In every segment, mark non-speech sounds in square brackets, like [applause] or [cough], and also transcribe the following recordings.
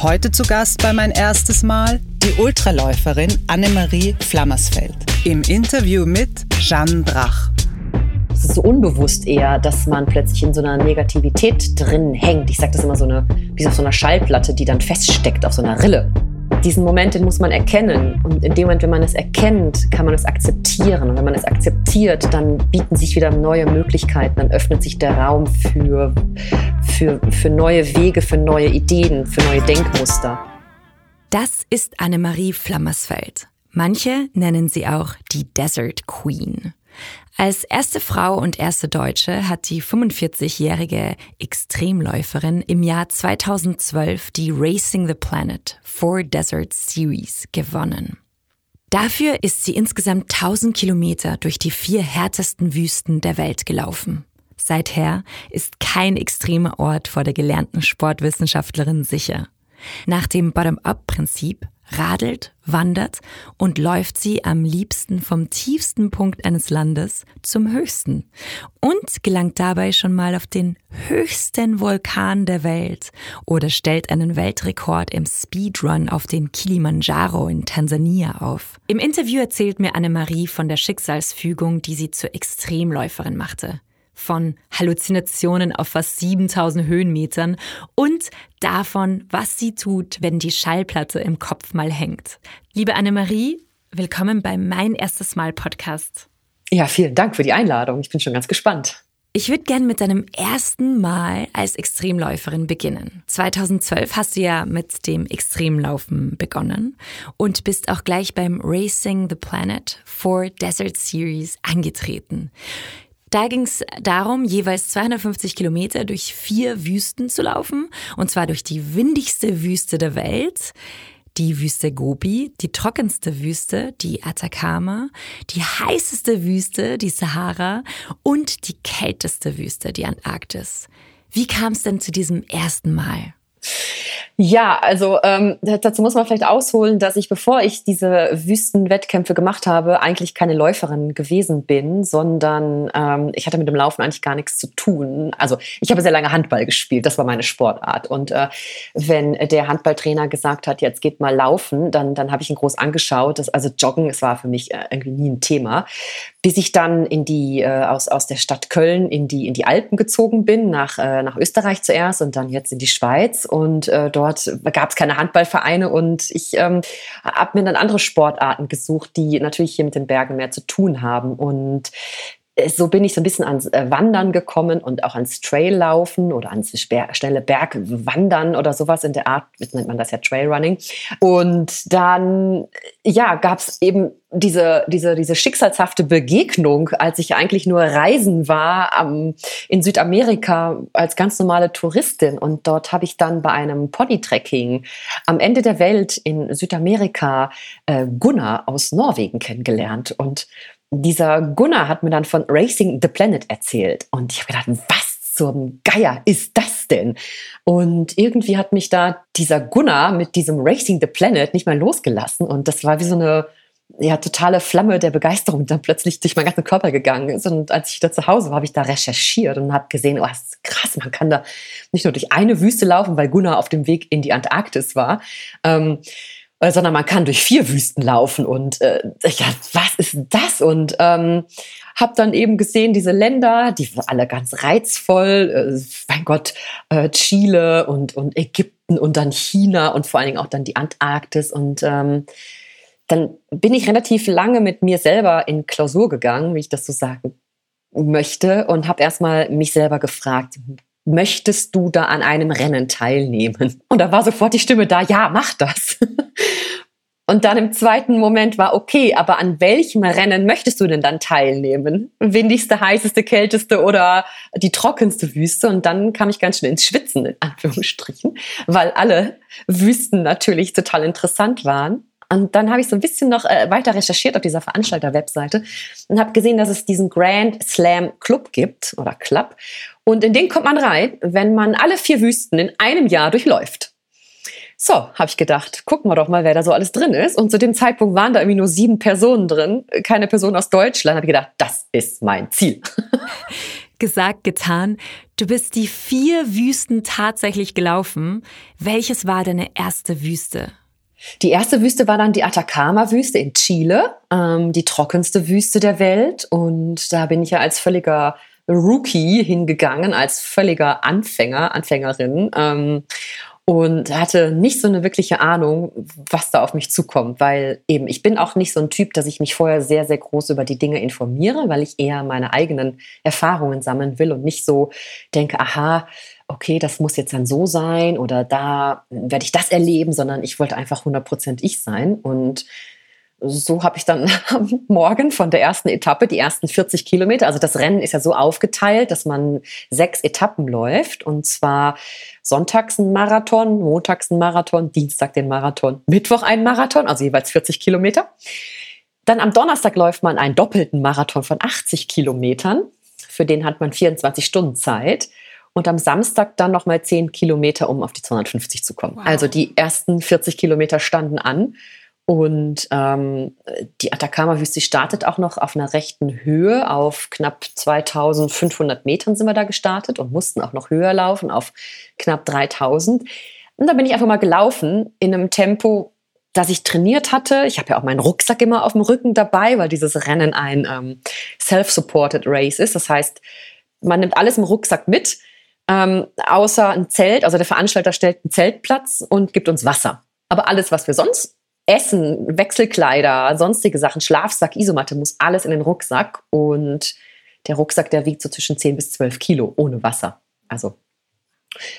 Heute zu Gast bei mein erstes Mal die Ultraläuferin Annemarie Flammersfeld im Interview mit Jeanne Brach. Es ist so unbewusst eher, dass man plötzlich in so einer Negativität drin hängt. Ich sage das immer so eine, wie auf so einer Schallplatte, die dann feststeckt auf so einer Rille. Diesen Moment, den muss man erkennen. Und in dem Moment, wenn man es erkennt, kann man es akzeptieren. Und wenn man es akzeptiert, dann bieten sich wieder neue Möglichkeiten. Dann öffnet sich der Raum für, für, für neue Wege, für neue Ideen, für neue Denkmuster. Das ist Annemarie Flammersfeld. Manche nennen sie auch die Desert Queen. Als erste Frau und erste Deutsche hat die 45-jährige Extremläuferin im Jahr 2012 die Racing the Planet Four Desert Series gewonnen. Dafür ist sie insgesamt 1000 Kilometer durch die vier härtesten Wüsten der Welt gelaufen. Seither ist kein extremer Ort vor der gelernten Sportwissenschaftlerin sicher. Nach dem Bottom-up-Prinzip radelt, wandert und läuft sie am liebsten vom tiefsten Punkt eines Landes zum höchsten und gelangt dabei schon mal auf den höchsten Vulkan der Welt oder stellt einen Weltrekord im Speedrun auf den Kilimanjaro in Tansania auf. Im Interview erzählt mir Annemarie von der Schicksalsfügung, die sie zur Extremläuferin machte von Halluzinationen auf fast 7000 Höhenmetern und davon, was sie tut, wenn die Schallplatte im Kopf mal hängt. Liebe Annemarie, willkommen bei Mein erstes Mal Podcast. Ja, vielen Dank für die Einladung. Ich bin schon ganz gespannt. Ich würde gerne mit deinem ersten Mal als Extremläuferin beginnen. 2012 hast du ja mit dem Extremlaufen begonnen und bist auch gleich beim Racing the Planet for Desert Series angetreten. Da ging es darum, jeweils 250 Kilometer durch vier Wüsten zu laufen, und zwar durch die windigste Wüste der Welt, die Wüste Gobi, die trockenste Wüste, die Atacama, die heißeste Wüste, die Sahara und die kälteste Wüste, die Antarktis. Wie kam es denn zu diesem ersten Mal? Ja, also ähm, dazu muss man vielleicht ausholen, dass ich, bevor ich diese Wüstenwettkämpfe gemacht habe, eigentlich keine Läuferin gewesen bin, sondern ähm, ich hatte mit dem Laufen eigentlich gar nichts zu tun. Also ich habe sehr lange Handball gespielt, das war meine Sportart. Und äh, wenn der Handballtrainer gesagt hat, jetzt geht mal laufen, dann, dann habe ich ihn groß angeschaut. Das, also Joggen, es war für mich äh, irgendwie nie ein Thema bis ich dann in die, äh, aus, aus der Stadt Köln in die, in die Alpen gezogen bin, nach, äh, nach Österreich zuerst und dann jetzt in die Schweiz. Und äh, dort gab es keine Handballvereine und ich ähm, habe mir dann andere Sportarten gesucht, die natürlich hier mit den Bergen mehr zu tun haben. Und so bin ich so ein bisschen ans äh, Wandern gekommen und auch ans Traillaufen oder ans schnelle Bergwandern oder sowas in der Art, nennt man das ja Trailrunning. Und dann, ja, gab es eben diese, diese, diese schicksalshafte Begegnung, als ich eigentlich nur reisen war um, in Südamerika als ganz normale Touristin. Und dort habe ich dann bei einem Ponytrekking am Ende der Welt in Südamerika äh, Gunnar aus Norwegen kennengelernt. Und dieser Gunnar hat mir dann von Racing the Planet erzählt. Und ich habe gedacht, was zum Geier ist das denn? Und irgendwie hat mich da dieser Gunnar mit diesem Racing the Planet nicht mal losgelassen. Und das war wie so eine ja, totale Flamme der Begeisterung dann plötzlich durch meinen ganzen Körper gegangen ist. Und als ich da zu Hause war, habe ich da recherchiert und habe gesehen, oh, das ist krass, man kann da nicht nur durch eine Wüste laufen, weil Gunnar auf dem Weg in die Antarktis war, ähm, äh, sondern man kann durch vier Wüsten laufen und äh, ja, was ist das? Und ähm, habe dann eben gesehen, diese Länder, die waren alle ganz reizvoll, äh, mein Gott, äh, Chile und, und Ägypten und dann China und vor allen Dingen auch dann die Antarktis und ähm, dann bin ich relativ lange mit mir selber in Klausur gegangen, wie ich das so sagen möchte, und habe erstmal mich selber gefragt, möchtest du da an einem Rennen teilnehmen? [laughs] Und da war sofort die Stimme da, ja, mach das. [laughs] Und dann im zweiten Moment war, okay, aber an welchem Rennen möchtest du denn dann teilnehmen? Windigste, heißeste, kälteste oder die trockenste Wüste? Und dann kam ich ganz schnell ins Schwitzen, in Anführungsstrichen, weil alle Wüsten natürlich total interessant waren. Und dann habe ich so ein bisschen noch äh, weiter recherchiert auf dieser Veranstalter-Webseite und habe gesehen, dass es diesen Grand Slam Club gibt oder Club. Und in den kommt man rein, wenn man alle vier Wüsten in einem Jahr durchläuft. So, habe ich gedacht, gucken wir doch mal, wer da so alles drin ist. Und zu dem Zeitpunkt waren da irgendwie nur sieben Personen drin, keine Person aus Deutschland. Habe ich gedacht, das ist mein Ziel. [laughs] Gesagt, getan. Du bist die vier Wüsten tatsächlich gelaufen. Welches war deine erste Wüste? Die erste Wüste war dann die Atacama-Wüste in Chile, ähm, die trockenste Wüste der Welt. Und da bin ich ja als völliger Rookie hingegangen, als völliger Anfänger, Anfängerin. Ähm, und hatte nicht so eine wirkliche Ahnung, was da auf mich zukommt, weil eben ich bin auch nicht so ein Typ, dass ich mich vorher sehr, sehr groß über die Dinge informiere, weil ich eher meine eigenen Erfahrungen sammeln will und nicht so denke, aha, okay, das muss jetzt dann so sein oder da werde ich das erleben, sondern ich wollte einfach 100% ich sein und so habe ich dann [laughs] am Morgen von der ersten Etappe die ersten 40 Kilometer, also das Rennen ist ja so aufgeteilt, dass man sechs Etappen läuft und zwar sonntags ein Marathon, montags ein Marathon, Dienstag den Marathon, Mittwoch ein Marathon, also jeweils 40 Kilometer. Dann am Donnerstag läuft man einen doppelten Marathon von 80 Kilometern. Für den hat man 24 Stunden Zeit. Und am Samstag dann nochmal 10 Kilometer, um auf die 250 zu kommen. Wow. Also die ersten 40 Kilometer standen an. Und ähm, die Atacama-Wüste startet auch noch auf einer rechten Höhe. Auf knapp 2500 Metern sind wir da gestartet und mussten auch noch höher laufen, auf knapp 3000. Und da bin ich einfach mal gelaufen in einem Tempo, das ich trainiert hatte. Ich habe ja auch meinen Rucksack immer auf dem Rücken dabei, weil dieses Rennen ein ähm, self-supported Race ist. Das heißt, man nimmt alles im Rucksack mit, ähm, außer ein Zelt. Also der Veranstalter stellt einen Zeltplatz und gibt uns Wasser. Aber alles, was wir sonst Essen, Wechselkleider, sonstige Sachen, Schlafsack, Isomatte, muss alles in den Rucksack. Und der Rucksack, der wiegt so zwischen 10 bis 12 Kilo ohne Wasser. Also,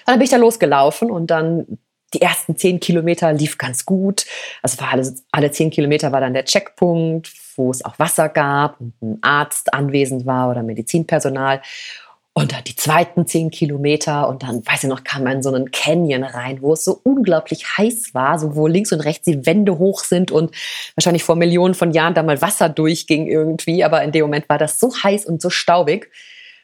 dann bin ich da losgelaufen und dann die ersten 10 Kilometer lief ganz gut. Also war alles, alle 10 Kilometer war dann der Checkpunkt, wo es auch Wasser gab und ein Arzt anwesend war oder Medizinpersonal. Und dann die zweiten zehn Kilometer und dann, weiß ich noch, kam man in so einen Canyon rein, wo es so unglaublich heiß war, so wo links und rechts die Wände hoch sind und wahrscheinlich vor Millionen von Jahren da mal Wasser durchging irgendwie, aber in dem Moment war das so heiß und so staubig.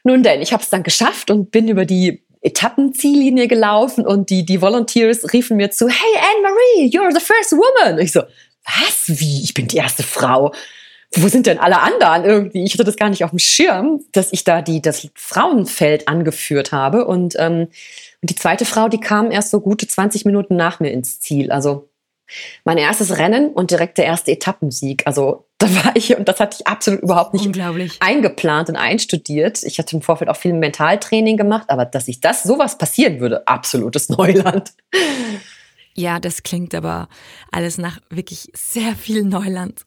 Nun denn, ich habe es dann geschafft und bin über die Etappenziellinie gelaufen und die, die Volunteers riefen mir zu, hey Anne-Marie, you're the first woman. ich so, was? Wie? Ich bin die erste Frau wo sind denn alle anderen irgendwie? Ich hatte das gar nicht auf dem Schirm, dass ich da die, das Frauenfeld angeführt habe. Und, ähm, und die zweite Frau, die kam erst so gute 20 Minuten nach mir ins Ziel. Also mein erstes Rennen und direkt der erste Etappensieg. Also da war ich und das hatte ich absolut überhaupt nicht eingeplant und einstudiert. Ich hatte im Vorfeld auch viel Mentaltraining gemacht, aber dass ich das sowas passieren würde, absolutes Neuland. Ja, das klingt aber alles nach wirklich sehr viel Neuland,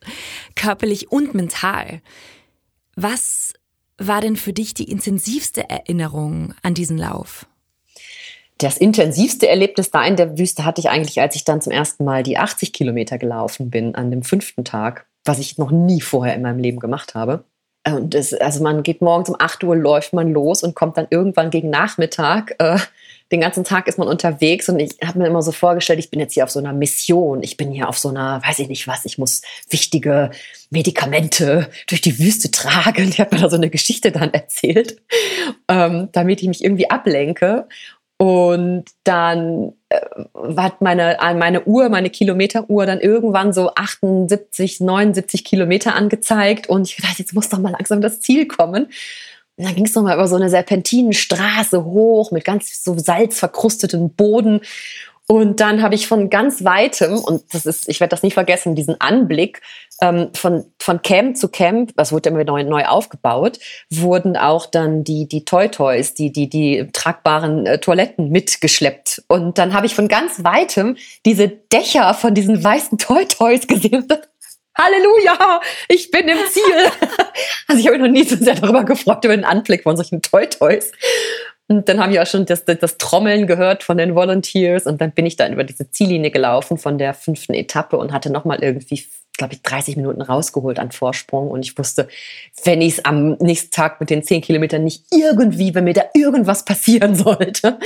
körperlich und mental. Was war denn für dich die intensivste Erinnerung an diesen Lauf? Das intensivste Erlebnis da in der Wüste hatte ich eigentlich, als ich dann zum ersten Mal die 80 Kilometer gelaufen bin an dem fünften Tag, was ich noch nie vorher in meinem Leben gemacht habe. Und das, also man geht morgens um 8 Uhr, läuft man los und kommt dann irgendwann gegen Nachmittag äh, den ganzen Tag ist man unterwegs und ich habe mir immer so vorgestellt, ich bin jetzt hier auf so einer Mission, ich bin hier auf so einer, weiß ich nicht was, ich muss wichtige Medikamente durch die Wüste tragen. Die hat mir da so eine Geschichte dann erzählt, ähm, damit ich mich irgendwie ablenke. Und dann äh, hat meine, meine Uhr, meine Kilometeruhr dann irgendwann so 78, 79 Kilometer angezeigt. Und ich dachte, jetzt muss doch mal langsam das Ziel kommen. Und dann ging es nochmal über so eine Serpentinenstraße hoch mit ganz so salzverkrustetem Boden. Und dann habe ich von ganz weitem, und das ist, ich werde das nie vergessen, diesen Anblick ähm, von, von Camp zu Camp, das wurde immer neu, neu aufgebaut, wurden auch dann die, die Toy-Toys, die, die, die tragbaren äh, Toiletten mitgeschleppt. Und dann habe ich von ganz weitem diese Dächer von diesen weißen Toy-Toys gesehen. Halleluja, ich bin im Ziel. [laughs] also ich habe mich noch nie so sehr darüber gefreut, über den Anblick von solchen Toy-Toys. Und dann habe ich auch schon das, das, das, Trommeln gehört von den Volunteers und dann bin ich dann über diese Ziellinie gelaufen von der fünften Etappe und hatte nochmal irgendwie, glaube ich, 30 Minuten rausgeholt an Vorsprung und ich wusste, wenn ich es am nächsten Tag mit den 10 Kilometern nicht irgendwie, wenn mir da irgendwas passieren sollte,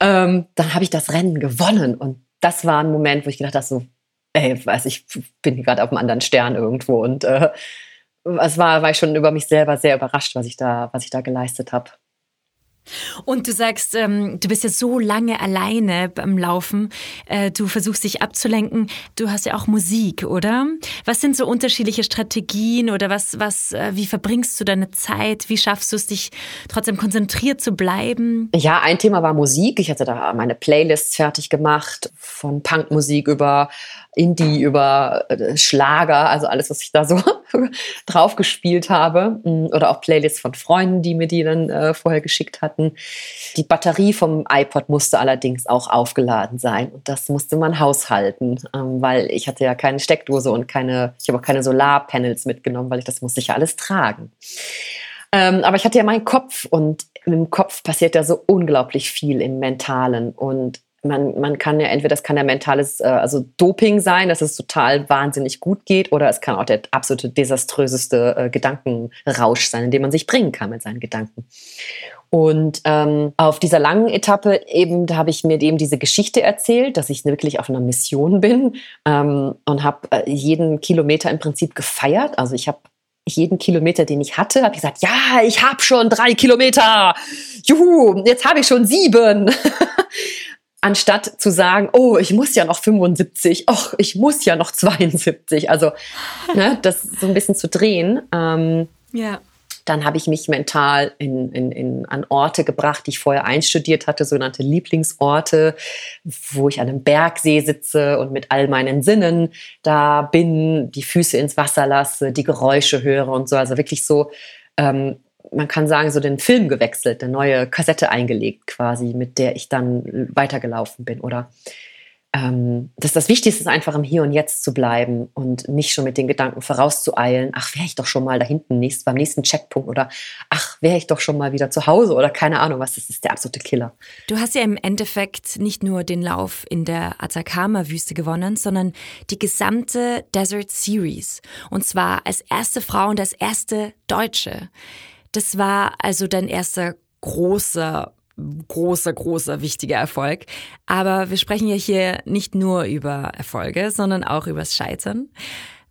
ähm, dann habe ich das Rennen gewonnen und das war ein Moment, wo ich gedacht habe, so, ey, weiß ich, bin gerade auf einem anderen Stern irgendwo und äh, es war, war ich schon über mich selber sehr überrascht, was ich da, was ich da geleistet habe. Und du sagst, ähm, du bist ja so lange alleine beim Laufen. Äh, du versuchst dich abzulenken. Du hast ja auch Musik, oder? Was sind so unterschiedliche Strategien oder was, was, äh, wie verbringst du deine Zeit? Wie schaffst du es, dich trotzdem konzentriert zu bleiben? Ja, ein Thema war Musik. Ich hatte da meine Playlists fertig gemacht, von Punkmusik über Indie, über äh, Schlager, also alles, was ich da so [laughs] drauf gespielt habe. Mm, oder auch Playlists von Freunden, die mir die dann äh, vorher geschickt hatten. Die Batterie vom iPod musste allerdings auch aufgeladen sein und das musste man haushalten, ähm, weil ich hatte ja keine Steckdose und keine, ich habe auch keine Solarpanels mitgenommen, weil ich das musste ich ja alles tragen. Ähm, aber ich hatte ja meinen Kopf und im Kopf passiert ja so unglaublich viel im Mentalen und man, man kann ja entweder, das kann ja mentales, äh, also Doping sein, dass es total wahnsinnig gut geht, oder es kann auch der absolute desaströseste äh, Gedankenrausch sein, in dem man sich bringen kann mit seinen Gedanken. Und ähm, auf dieser langen Etappe eben, da habe ich mir eben diese Geschichte erzählt, dass ich wirklich auf einer Mission bin ähm, und habe äh, jeden Kilometer im Prinzip gefeiert. Also ich habe jeden Kilometer, den ich hatte, habe ich gesagt, ja, ich habe schon drei Kilometer. Juhu, jetzt habe ich schon sieben. [laughs] anstatt zu sagen, oh, ich muss ja noch 75, ach, ich muss ja noch 72. Also ne, [laughs] das so ein bisschen zu drehen. Ähm, ja. Dann habe ich mich mental in, in, in, an Orte gebracht, die ich vorher einstudiert hatte, sogenannte Lieblingsorte, wo ich an einem Bergsee sitze und mit all meinen Sinnen da bin, die Füße ins Wasser lasse, die Geräusche höre und so. Also wirklich so ähm, man kann sagen, so den Film gewechselt, eine neue Kassette eingelegt quasi, mit der ich dann weitergelaufen bin. Oder ähm, dass das Wichtigste ist, einfach im Hier und Jetzt zu bleiben und nicht schon mit den Gedanken vorauszueilen, ach, wäre ich doch schon mal da hinten nächst, beim nächsten Checkpunkt oder ach, wäre ich doch schon mal wieder zu Hause oder keine Ahnung was, das ist der absolute Killer. Du hast ja im Endeffekt nicht nur den Lauf in der Atacama-Wüste gewonnen, sondern die gesamte Desert Series. Und zwar als erste Frau und als erste Deutsche. Das war also dein erster großer großer, großer, wichtiger Erfolg. Aber wir sprechen ja hier nicht nur über Erfolge, sondern auch übers Scheitern.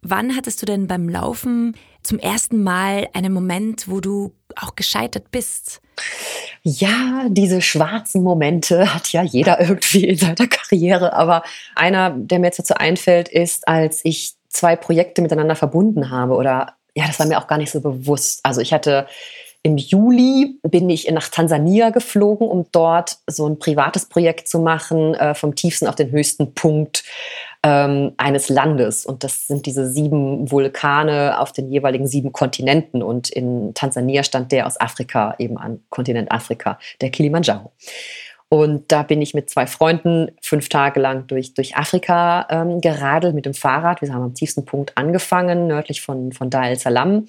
Wann hattest du denn beim Laufen zum ersten Mal einen Moment, wo du auch gescheitert bist? Ja, diese schwarzen Momente [laughs] hat ja jeder irgendwie in seiner Karriere. Aber einer, der mir jetzt dazu einfällt, ist, als ich zwei Projekte miteinander verbunden habe oder ja, das war mir auch gar nicht so bewusst. Also ich hatte im Juli bin ich nach Tansania geflogen, um dort so ein privates Projekt zu machen, äh, vom tiefsten auf den höchsten Punkt ähm, eines Landes. Und das sind diese sieben Vulkane auf den jeweiligen sieben Kontinenten. Und in Tansania stand der aus Afrika, eben an Kontinent Afrika, der Kilimanjaro. Und da bin ich mit zwei Freunden fünf Tage lang durch, durch Afrika ähm, geradelt mit dem Fahrrad. Wir haben am tiefsten Punkt angefangen, nördlich von, von Dar el Salam.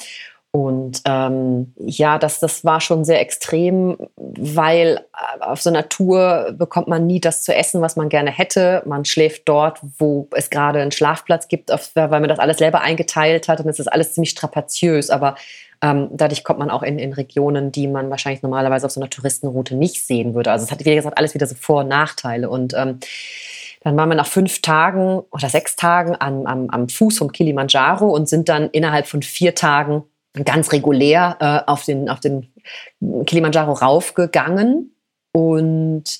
Und ähm, ja, das, das war schon sehr extrem, weil äh, auf so einer Tour bekommt man nie das zu essen, was man gerne hätte. Man schläft dort, wo es gerade einen Schlafplatz gibt, weil man das alles selber eingeteilt hat. Und es ist alles ziemlich strapaziös. Aber ähm, dadurch kommt man auch in, in Regionen, die man wahrscheinlich normalerweise auf so einer Touristenroute nicht sehen würde. Also es hat, wie gesagt, alles wieder so Vor- und Nachteile. Und ähm, dann waren wir nach fünf Tagen oder sechs Tagen am, am, am Fuß vom Kilimanjaro und sind dann innerhalb von vier Tagen ganz regulär äh, auf, den, auf den Kilimanjaro raufgegangen. Und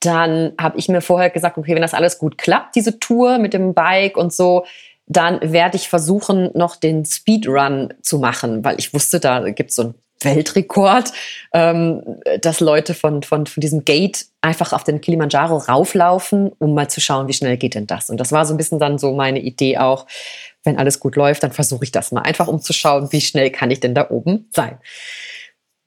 dann habe ich mir vorher gesagt, okay, wenn das alles gut klappt, diese Tour mit dem Bike und so, dann werde ich versuchen, noch den Speedrun zu machen, weil ich wusste, da gibt es so einen Weltrekord, ähm, dass Leute von, von, von diesem Gate einfach auf den Kilimanjaro rauflaufen, um mal zu schauen, wie schnell geht denn das. Und das war so ein bisschen dann so meine Idee auch, wenn alles gut läuft, dann versuche ich das mal einfach, um zu schauen, wie schnell kann ich denn da oben sein.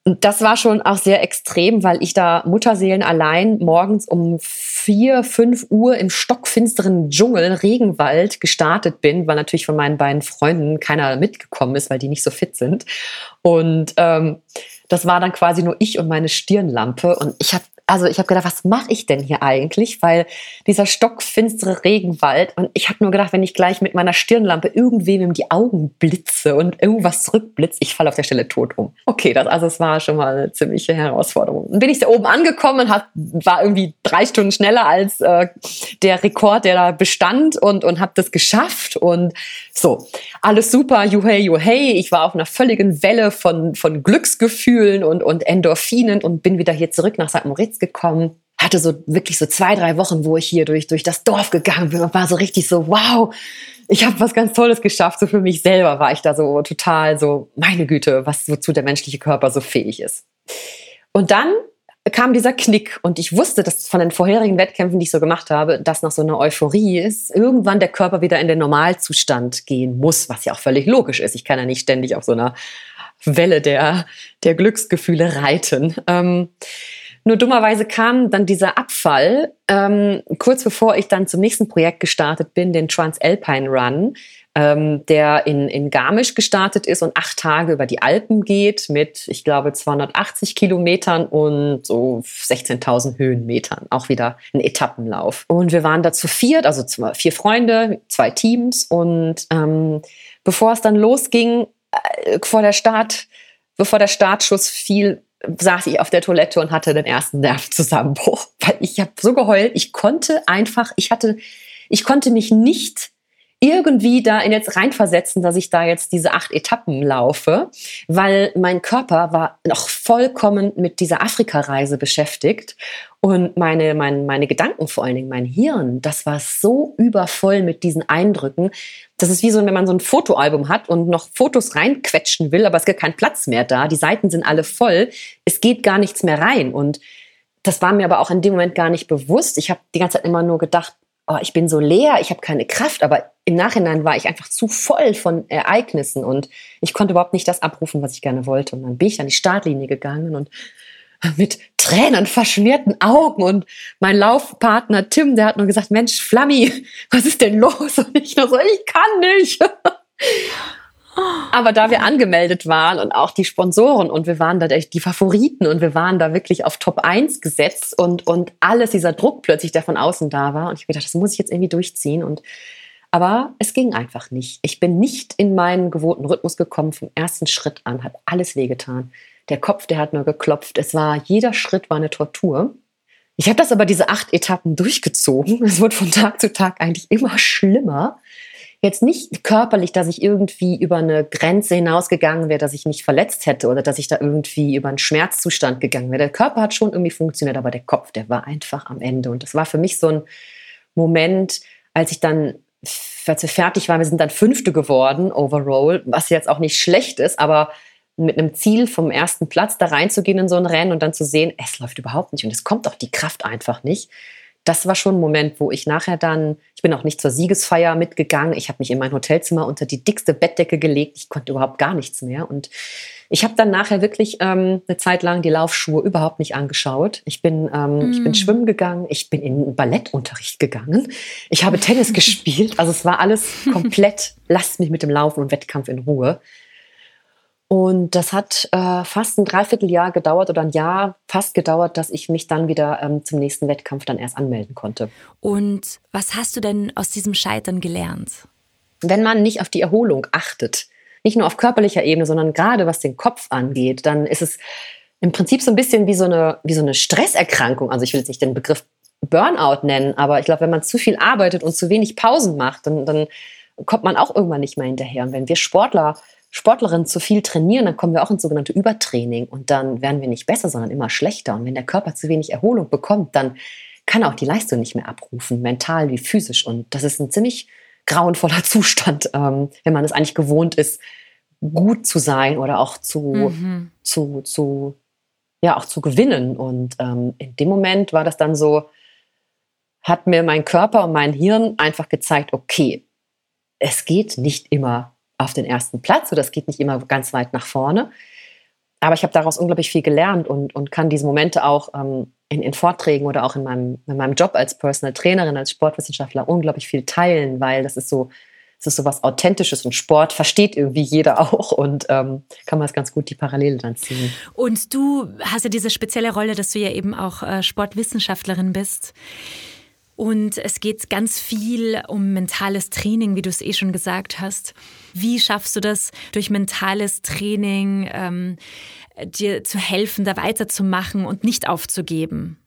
Und das war schon auch sehr extrem, weil ich da Mutterseelen allein morgens um vier, fünf Uhr im stockfinsteren Dschungel, Regenwald gestartet bin, weil natürlich von meinen beiden Freunden keiner mitgekommen ist, weil die nicht so fit sind. Und ähm, das war dann quasi nur ich und meine Stirnlampe. Und ich habe also ich habe gedacht, was mache ich denn hier eigentlich? Weil dieser stockfinstere Regenwald und ich habe nur gedacht, wenn ich gleich mit meiner Stirnlampe irgendwem in die Augen blitze und irgendwas zurückblitzt, ich falle auf der Stelle tot um. Okay, das, also es war schon mal eine ziemliche Herausforderung. Dann bin ich da oben angekommen hab, war irgendwie drei Stunden schneller als äh, der Rekord, der da bestand und, und habe das geschafft und so, alles super, juhey, juhey. Ich war auf einer völligen Welle von, von Glücksgefühlen und, und Endorphinen und bin wieder hier zurück nach St. Moritz gekommen. Hatte so wirklich so zwei, drei Wochen, wo ich hier durch, durch das Dorf gegangen bin und war so richtig so, wow, ich habe was ganz Tolles geschafft. So für mich selber war ich da so total so, meine Güte, was wozu der menschliche Körper so fähig ist. Und dann kam dieser Knick und ich wusste, dass von den vorherigen Wettkämpfen, die ich so gemacht habe, dass nach so einer Euphorie ist, irgendwann der Körper wieder in den Normalzustand gehen muss, was ja auch völlig logisch ist. Ich kann ja nicht ständig auf so einer Welle der, der Glücksgefühle reiten. Ähm, nur dummerweise kam dann dieser Abfall, ähm, kurz bevor ich dann zum nächsten Projekt gestartet bin, den Transalpine Run, ähm, der in, in Garmisch gestartet ist und acht Tage über die Alpen geht mit, ich glaube, 280 Kilometern und so 16.000 Höhenmetern. Auch wieder ein Etappenlauf. Und wir waren da zu viert, also vier Freunde, zwei Teams. Und ähm, bevor es dann losging, äh, vor der Start, bevor der Startschuss fiel, saß ich auf der Toilette und hatte den ersten Nervenzusammenbruch, [laughs] weil ich habe so geheult. Ich konnte einfach, ich hatte, ich konnte mich nicht irgendwie da in jetzt reinversetzen, dass ich da jetzt diese acht Etappen laufe, weil mein Körper war noch vollkommen mit dieser Afrika-Reise beschäftigt und meine, meine, meine Gedanken, vor allen Dingen mein Hirn, das war so übervoll mit diesen Eindrücken. Das ist wie so, wenn man so ein Fotoalbum hat und noch Fotos reinquetschen will, aber es gibt keinen Platz mehr da. Die Seiten sind alle voll. Es geht gar nichts mehr rein. Und das war mir aber auch in dem Moment gar nicht bewusst. Ich habe die ganze Zeit immer nur gedacht, oh, ich bin so leer, ich habe keine Kraft, aber im Nachhinein war ich einfach zu voll von Ereignissen und ich konnte überhaupt nicht das abrufen, was ich gerne wollte. Und dann bin ich an die Startlinie gegangen und mit Tränen verschmierten Augen und mein Laufpartner Tim, der hat nur gesagt, Mensch, Flammi, was ist denn los? [laughs] Und ich nur so, ich kann nicht. Aber da wir angemeldet waren und auch die Sponsoren und wir waren da die Favoriten und wir waren da wirklich auf Top 1 gesetzt und, und alles, dieser Druck plötzlich, der von außen da war. Und ich habe gedacht, das muss ich jetzt irgendwie durchziehen. Und, aber es ging einfach nicht. Ich bin nicht in meinen gewohnten Rhythmus gekommen. Vom ersten Schritt an hat alles wehgetan. Der Kopf, der hat nur geklopft. Es war, jeder Schritt war eine Tortur. Ich habe das aber diese acht Etappen durchgezogen. Es wurde von Tag zu Tag eigentlich immer schlimmer jetzt nicht körperlich, dass ich irgendwie über eine Grenze hinausgegangen wäre, dass ich mich verletzt hätte oder dass ich da irgendwie über einen Schmerzzustand gegangen wäre. Der Körper hat schon irgendwie funktioniert, aber der Kopf, der war einfach am Ende. Und das war für mich so ein Moment, als ich dann, als wir fertig waren, wir sind dann Fünfte geworden, overall, was jetzt auch nicht schlecht ist, aber mit einem Ziel vom ersten Platz da reinzugehen in so ein Rennen und dann zu sehen, es läuft überhaupt nicht und es kommt auch die Kraft einfach nicht das war schon ein Moment, wo ich nachher dann, ich bin auch nicht zur Siegesfeier mitgegangen, ich habe mich in mein Hotelzimmer unter die dickste Bettdecke gelegt, ich konnte überhaupt gar nichts mehr und ich habe dann nachher wirklich ähm, eine Zeit lang die Laufschuhe überhaupt nicht angeschaut. Ich bin, ähm, mm. ich bin mm. schwimmen gegangen, ich bin in Ballettunterricht gegangen, ich habe Tennis [laughs] gespielt, also es war alles komplett, lasst mich mit dem Laufen und Wettkampf in Ruhe. Und das hat äh, fast ein Dreivierteljahr gedauert oder ein Jahr fast gedauert, dass ich mich dann wieder ähm, zum nächsten Wettkampf dann erst anmelden konnte. Und was hast du denn aus diesem Scheitern gelernt? Wenn man nicht auf die Erholung achtet, nicht nur auf körperlicher Ebene, sondern gerade was den Kopf angeht, dann ist es im Prinzip so ein bisschen wie so eine, wie so eine Stresserkrankung. Also ich will jetzt nicht den Begriff Burnout nennen, aber ich glaube, wenn man zu viel arbeitet und zu wenig Pausen macht, dann, dann kommt man auch irgendwann nicht mehr hinterher. Und wenn wir Sportler Sportlerinnen zu viel trainieren, dann kommen wir auch ins sogenannte Übertraining und dann werden wir nicht besser, sondern immer schlechter. Und wenn der Körper zu wenig Erholung bekommt, dann kann auch die Leistung nicht mehr abrufen, mental wie physisch. Und das ist ein ziemlich grauenvoller [laughs] Zustand, ähm, wenn man es eigentlich gewohnt ist, gut zu sein oder auch zu, mhm. zu, zu, ja, auch zu gewinnen. Und ähm, in dem Moment war das dann so, hat mir mein Körper und mein Hirn einfach gezeigt, okay, es geht nicht immer auf den ersten Platz oder es geht nicht immer ganz weit nach vorne. Aber ich habe daraus unglaublich viel gelernt und, und kann diese Momente auch ähm, in, in, Vorträgen oder auch in meinem, in meinem Job als Personal Trainerin, als Sportwissenschaftler unglaublich viel teilen, weil das ist so, es ist so was Authentisches und Sport versteht irgendwie jeder [laughs] auch und ähm, kann man es ganz gut die Parallele dann ziehen. Und du hast ja diese spezielle Rolle, dass du ja eben auch äh, Sportwissenschaftlerin bist. Und es geht ganz viel um mentales Training, wie du es eh schon gesagt hast. Wie schaffst du das durch mentales Training, ähm, dir zu helfen, da weiterzumachen und nicht aufzugeben?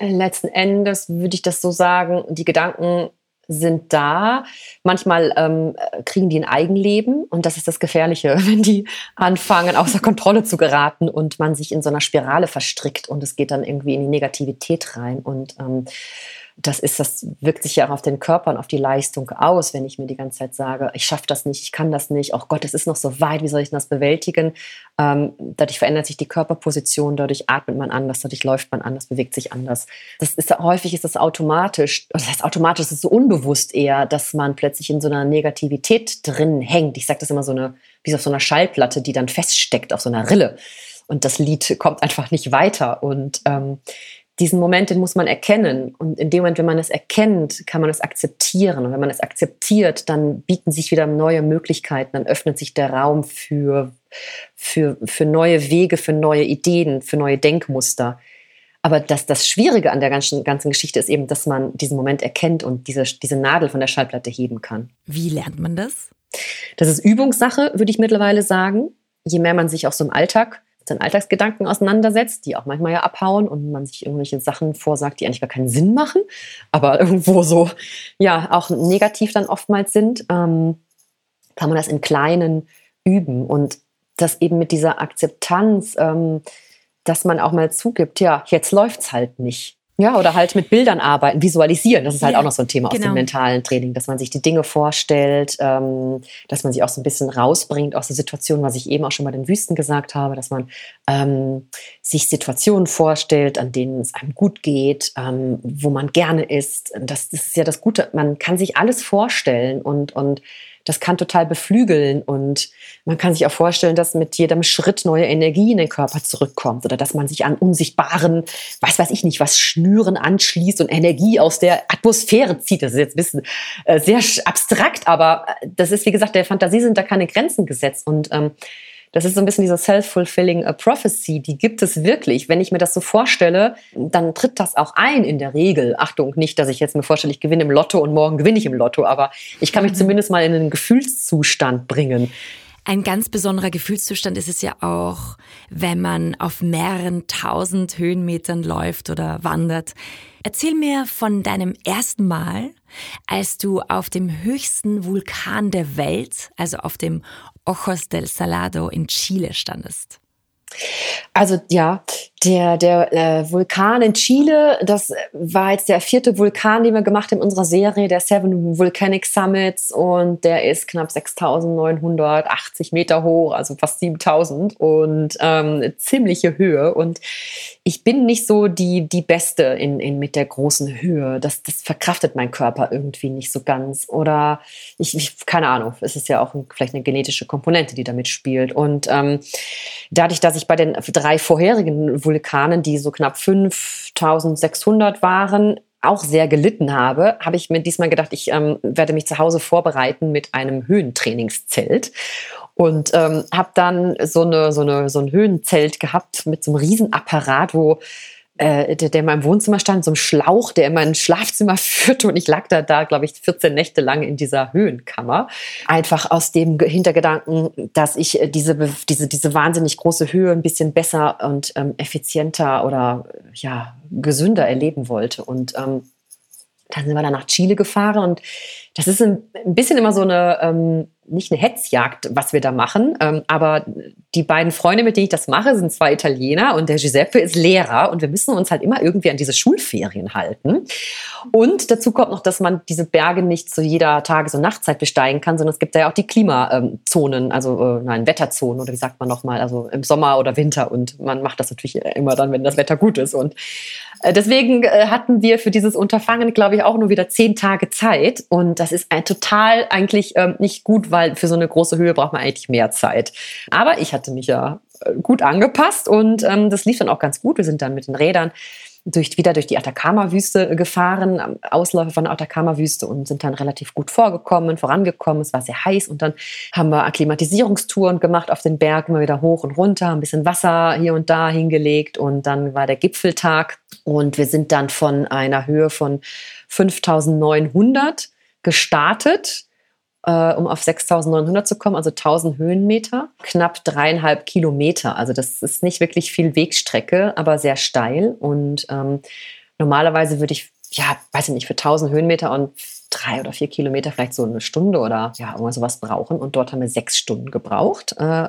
Letzten Endes würde ich das so sagen, die Gedanken sind da. Manchmal ähm, kriegen die ein Eigenleben und das ist das Gefährliche, [laughs] wenn die anfangen, außer Kontrolle zu geraten und man sich in so einer Spirale verstrickt und es geht dann irgendwie in die Negativität rein. Und ähm, das ist, das wirkt sich ja auch auf den Körper und auf die Leistung aus, wenn ich mir die ganze Zeit sage, ich schaffe das nicht, ich kann das nicht, oh Gott, es ist noch so weit, wie soll ich das bewältigen? Ähm, dadurch verändert sich die Körperposition, dadurch atmet man anders, dadurch läuft man anders, bewegt sich anders. Das ist häufig ist das automatisch, das heißt automatisch, das ist so unbewusst eher, dass man plötzlich in so einer Negativität drin hängt. Ich sage das immer so eine, wie auf so einer Schallplatte, die dann feststeckt auf so einer Rille. Und das Lied kommt einfach nicht weiter. Und ähm, diesen Moment, den muss man erkennen. Und in dem Moment, wenn man es erkennt, kann man es akzeptieren. Und wenn man es akzeptiert, dann bieten sich wieder neue Möglichkeiten, dann öffnet sich der Raum für, für, für neue Wege, für neue Ideen, für neue Denkmuster. Aber das, das Schwierige an der ganzen, ganzen Geschichte ist eben, dass man diesen Moment erkennt und diese, diese Nadel von der Schallplatte heben kann. Wie lernt man das? Das ist Übungssache, würde ich mittlerweile sagen. Je mehr man sich auch so im Alltag seinen Alltagsgedanken auseinandersetzt, die auch manchmal ja abhauen und man sich irgendwelche Sachen vorsagt, die eigentlich gar keinen Sinn machen, aber [laughs] irgendwo so, ja, auch negativ dann oftmals sind, ähm, kann man das in Kleinen üben und das eben mit dieser Akzeptanz, ähm, dass man auch mal zugibt, ja, jetzt läuft's halt nicht. Ja, oder halt mit Bildern arbeiten, visualisieren. Das ist halt ja, auch noch so ein Thema genau. aus dem genau. mentalen Training, dass man sich die Dinge vorstellt, ähm, dass man sich auch so ein bisschen rausbringt aus der Situation, was ich eben auch schon bei den Wüsten gesagt habe, dass man ähm, sich Situationen vorstellt, an denen es einem gut geht, ähm, wo man gerne ist. Das, das ist ja das Gute. Man kann sich alles vorstellen und, und das kann total beflügeln und man kann sich auch vorstellen, dass mit jedem Schritt neue Energie in den Körper zurückkommt oder dass man sich an unsichtbaren, weiß weiß ich nicht, was Schnüren anschließt und Energie aus der Atmosphäre zieht. Das ist jetzt ein bisschen äh, sehr abstrakt, aber äh, das ist, wie gesagt, der Fantasie sind da keine Grenzen gesetzt und ähm, das ist so ein bisschen diese self-fulfilling uh, prophecy, die gibt es wirklich. Wenn ich mir das so vorstelle, dann tritt das auch ein in der Regel. Achtung, nicht, dass ich jetzt mir vorstelle, ich gewinne im Lotto und morgen gewinne ich im Lotto, aber ich kann mich mhm. zumindest mal in einen Gefühlszustand bringen. Ein ganz besonderer Gefühlszustand ist es ja auch, wenn man auf mehreren tausend Höhenmetern läuft oder wandert. Erzähl mir von deinem ersten Mal, als du auf dem höchsten Vulkan der Welt, also auf dem Ojos del Salado in Chile standest. Also ja, der, der äh, Vulkan in Chile, das war jetzt der vierte Vulkan, den wir gemacht haben in unserer Serie, der Seven Volcanic Summits und der ist knapp 6.980 Meter hoch, also fast 7.000 und ähm, ziemliche Höhe und ich bin nicht so die, die Beste in, in, mit der großen Höhe. Das, das verkraftet mein Körper irgendwie nicht so ganz. Oder ich, ich keine Ahnung, es ist ja auch ein, vielleicht eine genetische Komponente, die damit spielt. Und ähm, dadurch, dass ich bei den drei vorherigen Vulkanen, die so knapp 5600 waren, auch sehr gelitten habe, habe ich mir diesmal gedacht, ich ähm, werde mich zu Hause vorbereiten mit einem Höhentrainingszelt. Und ähm, habe dann so, eine, so, eine, so ein Höhenzelt gehabt mit so einem Riesenapparat, wo äh, der, der in meinem Wohnzimmer stand, so ein Schlauch, der in mein Schlafzimmer [laughs] führte und ich lag da, da glaube ich, 14 Nächte lang in dieser Höhenkammer. Einfach aus dem Hintergedanken, dass ich äh, diese, diese, diese wahnsinnig große Höhe ein bisschen besser und ähm, effizienter oder ja, gesünder erleben wollte. Und ähm, dann sind wir dann nach Chile gefahren und das ist ein, ein bisschen immer so eine, ähm, nicht eine Hetzjagd, was wir da machen, ähm, aber die beiden Freunde, mit denen ich das mache, sind zwei Italiener und der Giuseppe ist Lehrer und wir müssen uns halt immer irgendwie an diese Schulferien halten. Und dazu kommt noch, dass man diese Berge nicht zu jeder Tages- und Nachtzeit besteigen kann, sondern es gibt da ja auch die Klimazonen, also äh, nein, Wetterzonen oder wie sagt man nochmal, also im Sommer oder Winter und man macht das natürlich immer dann, wenn das Wetter gut ist. Und äh, deswegen äh, hatten wir für dieses Unterfangen, glaube ich, auch nur wieder zehn Tage Zeit und das ist ein total eigentlich ähm, nicht gut, weil für so eine große Höhe braucht man eigentlich mehr Zeit. Aber ich hatte mich ja gut angepasst und ähm, das lief dann auch ganz gut. Wir sind dann mit den Rädern durch, wieder durch die Atacama-Wüste gefahren, Ausläufer von der Atacama-Wüste und sind dann relativ gut vorgekommen, vorangekommen. Es war sehr heiß und dann haben wir Akklimatisierungstouren gemacht auf den Berg, immer wieder hoch und runter, ein bisschen Wasser hier und da hingelegt und dann war der Gipfeltag und wir sind dann von einer Höhe von 5900 gestartet äh, um auf 6.900 zu kommen, also 1.000 Höhenmeter, knapp dreieinhalb Kilometer. Also das ist nicht wirklich viel Wegstrecke, aber sehr steil. Und ähm, normalerweise würde ich, ja, weiß ich nicht, für 1.000 Höhenmeter und drei oder vier Kilometer vielleicht so eine Stunde oder ja, irgendwas sowas brauchen. Und dort haben wir sechs Stunden gebraucht. Äh,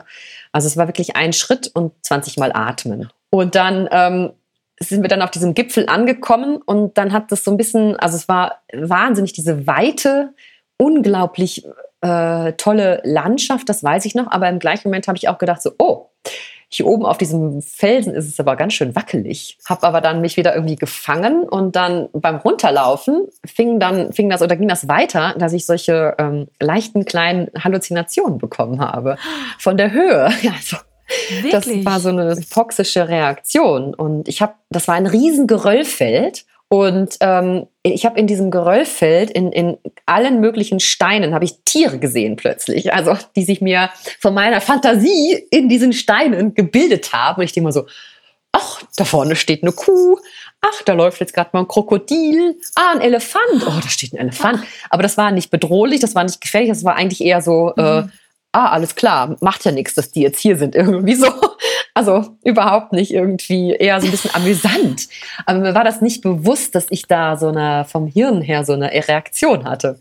also es war wirklich ein Schritt und 20 Mal atmen. Und dann ähm, sind wir dann auf diesem Gipfel angekommen und dann hat das so ein bisschen, also es war wahnsinnig diese Weite, unglaublich äh, tolle Landschaft, das weiß ich noch, aber im gleichen Moment habe ich auch gedacht, so, oh, hier oben auf diesem Felsen ist es aber ganz schön wackelig. Habe aber dann mich wieder irgendwie gefangen und dann beim Runterlaufen fing dann fing das oder ging das weiter, dass ich solche ähm, leichten kleinen Halluzinationen bekommen habe von der Höhe. [laughs] Also, das war so eine hypoxische Reaktion und ich habe, das war ein riesen Geröllfeld und ähm, ich habe in diesem Geröllfeld, in, in allen möglichen Steinen, habe ich Tiere gesehen plötzlich. Also die sich mir von meiner Fantasie in diesen Steinen gebildet haben. Und ich denke mal so, ach, da vorne steht eine Kuh. Ach, da läuft jetzt gerade mal ein Krokodil. Ah, ein Elefant. Oh, da steht ein Elefant. Aber das war nicht bedrohlich, das war nicht gefährlich, das war eigentlich eher so, äh, mhm. ah, alles klar, macht ja nichts, dass die jetzt hier sind, [laughs] irgendwie so. Also überhaupt nicht irgendwie, eher so ein bisschen amüsant. Aber mir war das nicht bewusst, dass ich da so eine, vom Hirn her so eine Reaktion hatte.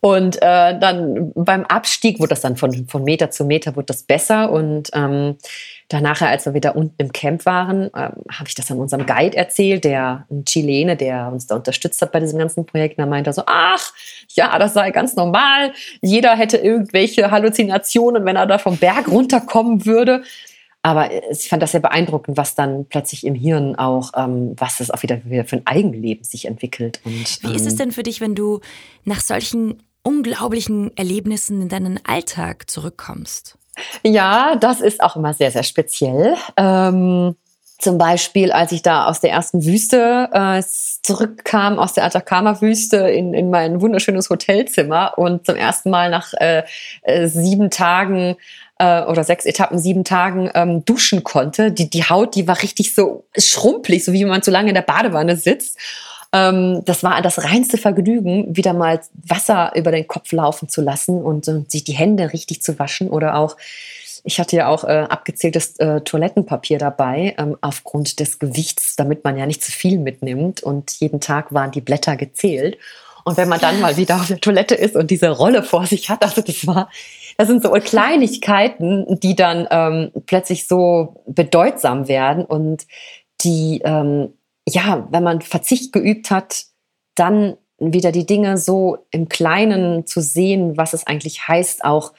Und äh, dann beim Abstieg wurde das dann von, von Meter zu Meter wurde das besser. Und ähm, danach, als wir wieder unten im Camp waren, ähm, habe ich das an unserem Guide erzählt, der ein Chilene, der uns da unterstützt hat bei diesem ganzen Projekt. Und er meinte so, ach, ja, das sei ganz normal. Jeder hätte irgendwelche Halluzinationen, wenn er da vom Berg runterkommen würde. Aber ich fand das sehr beeindruckend, was dann plötzlich im Hirn auch, ähm, was es auch wieder, wieder für ein Eigenleben sich entwickelt. Und, Wie ist es ähm, denn für dich, wenn du nach solchen unglaublichen Erlebnissen in deinen Alltag zurückkommst? Ja, das ist auch immer sehr, sehr speziell. Ähm, zum Beispiel, als ich da aus der ersten Wüste äh, zurückkam, aus der Atacama-Wüste in, in mein wunderschönes Hotelzimmer und zum ersten Mal nach äh, äh, sieben Tagen äh, oder sechs Etappen, sieben Tagen ähm, duschen konnte. Die, die Haut, die war richtig so schrumpelig, so wie wenn man zu lange in der Badewanne sitzt. Ähm, das war das reinste Vergnügen, wieder mal Wasser über den Kopf laufen zu lassen und, und sich die Hände richtig zu waschen oder auch ich hatte ja auch äh, abgezähltes äh, Toilettenpapier dabei, ähm, aufgrund des Gewichts, damit man ja nicht zu viel mitnimmt. Und jeden Tag waren die Blätter gezählt. Und wenn man dann mal wieder auf der Toilette ist und diese Rolle vor sich hat, also das war, das sind so Kleinigkeiten, die dann ähm, plötzlich so bedeutsam werden und die ähm, ja, wenn man Verzicht geübt hat, dann wieder die Dinge so im Kleinen zu sehen, was es eigentlich heißt, auch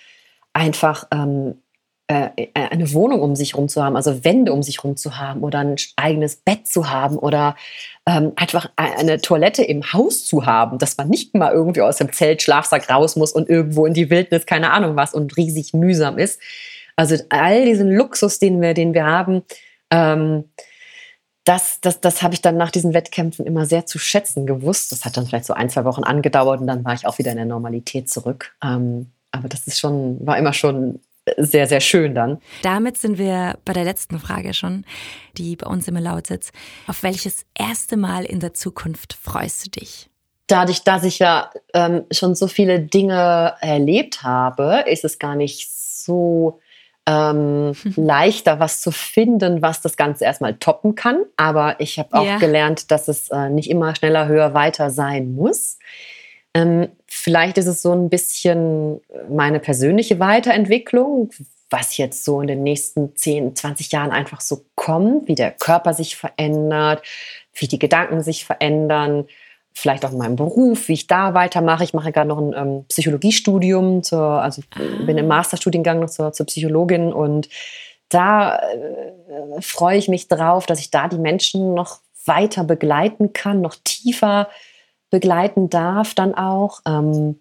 einfach ähm, äh, eine Wohnung um sich herum zu haben, also Wände um sich herum zu haben oder ein eigenes Bett zu haben oder ähm, einfach eine Toilette im Haus zu haben, dass man nicht mal irgendwie aus dem Zelt Schlafsack raus muss und irgendwo in die Wildnis, keine Ahnung was und riesig mühsam ist. Also all diesen Luxus, den wir, den wir haben, ähm, das, das, das habe ich dann nach diesen Wettkämpfen immer sehr zu schätzen gewusst. Das hat dann vielleicht so ein, zwei Wochen angedauert und dann war ich auch wieder in der Normalität zurück. Ähm, aber das ist schon, war immer schon sehr, sehr schön dann. Damit sind wir bei der letzten Frage schon, die bei uns immer lautet. Auf welches erste Mal in der Zukunft freust du dich? Dadurch, dass ich ja ähm, schon so viele Dinge erlebt habe, ist es gar nicht so ähm, [laughs] leichter, was zu finden, was das Ganze erstmal toppen kann. Aber ich habe auch ja. gelernt, dass es äh, nicht immer schneller, höher, weiter sein muss. Ähm, vielleicht ist es so ein bisschen meine persönliche Weiterentwicklung, was jetzt so in den nächsten 10, 20 Jahren einfach so kommt, wie der Körper sich verändert, wie die Gedanken sich verändern, vielleicht auch in meinem Beruf, wie ich da weitermache. Ich mache gerade noch ein ähm, Psychologiestudium, zur, also ich bin im ah. Masterstudiengang noch zur, zur Psychologin und da äh, freue ich mich drauf, dass ich da die Menschen noch weiter begleiten kann, noch tiefer begleiten darf dann auch. Ähm,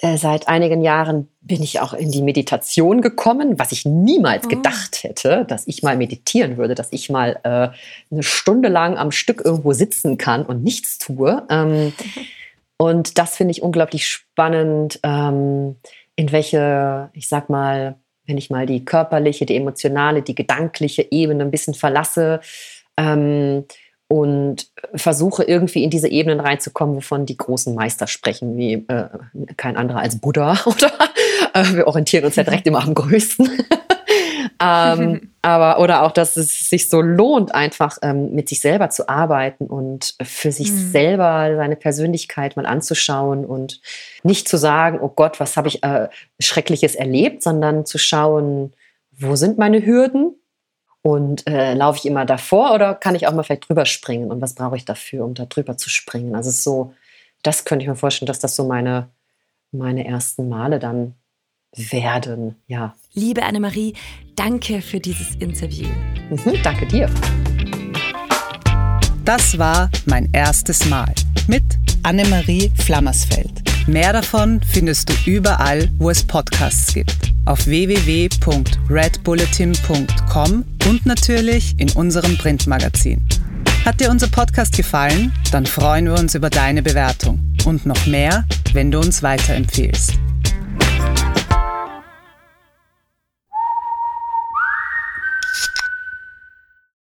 äh, seit einigen Jahren bin ich auch in die Meditation gekommen, was ich niemals oh. gedacht hätte, dass ich mal meditieren würde, dass ich mal äh, eine Stunde lang am Stück irgendwo sitzen kann und nichts tue. Ähm, [laughs] und das finde ich unglaublich spannend, ähm, in welche, ich sag mal, wenn ich mal die körperliche, die emotionale, die gedankliche Ebene ein bisschen verlasse, ähm, und versuche irgendwie in diese Ebenen reinzukommen, wovon die großen Meister sprechen, wie äh, kein anderer als Buddha [laughs] oder äh, wir orientieren uns ja direkt immer am größten. [laughs] ähm, [laughs] aber oder auch, dass es sich so lohnt, einfach ähm, mit sich selber zu arbeiten und für sich mhm. selber seine Persönlichkeit mal anzuschauen und nicht zu sagen, oh Gott, was habe ich äh, Schreckliches erlebt, sondern zu schauen, wo sind meine Hürden und äh, laufe ich immer davor oder kann ich auch mal vielleicht drüber springen? Und was brauche ich dafür, um da drüber zu springen? Also so, das könnte ich mir vorstellen, dass das so meine, meine ersten Male dann werden, ja. Liebe Annemarie, danke für dieses Interview. Mhm, danke dir. Das war mein erstes Mal mit Annemarie Flammersfeld. Mehr davon findest du überall, wo es Podcasts gibt. Auf www.redbulletin.com und natürlich in unserem Printmagazin. Hat dir unser Podcast gefallen? Dann freuen wir uns über deine Bewertung. Und noch mehr, wenn du uns weiterempfehlst.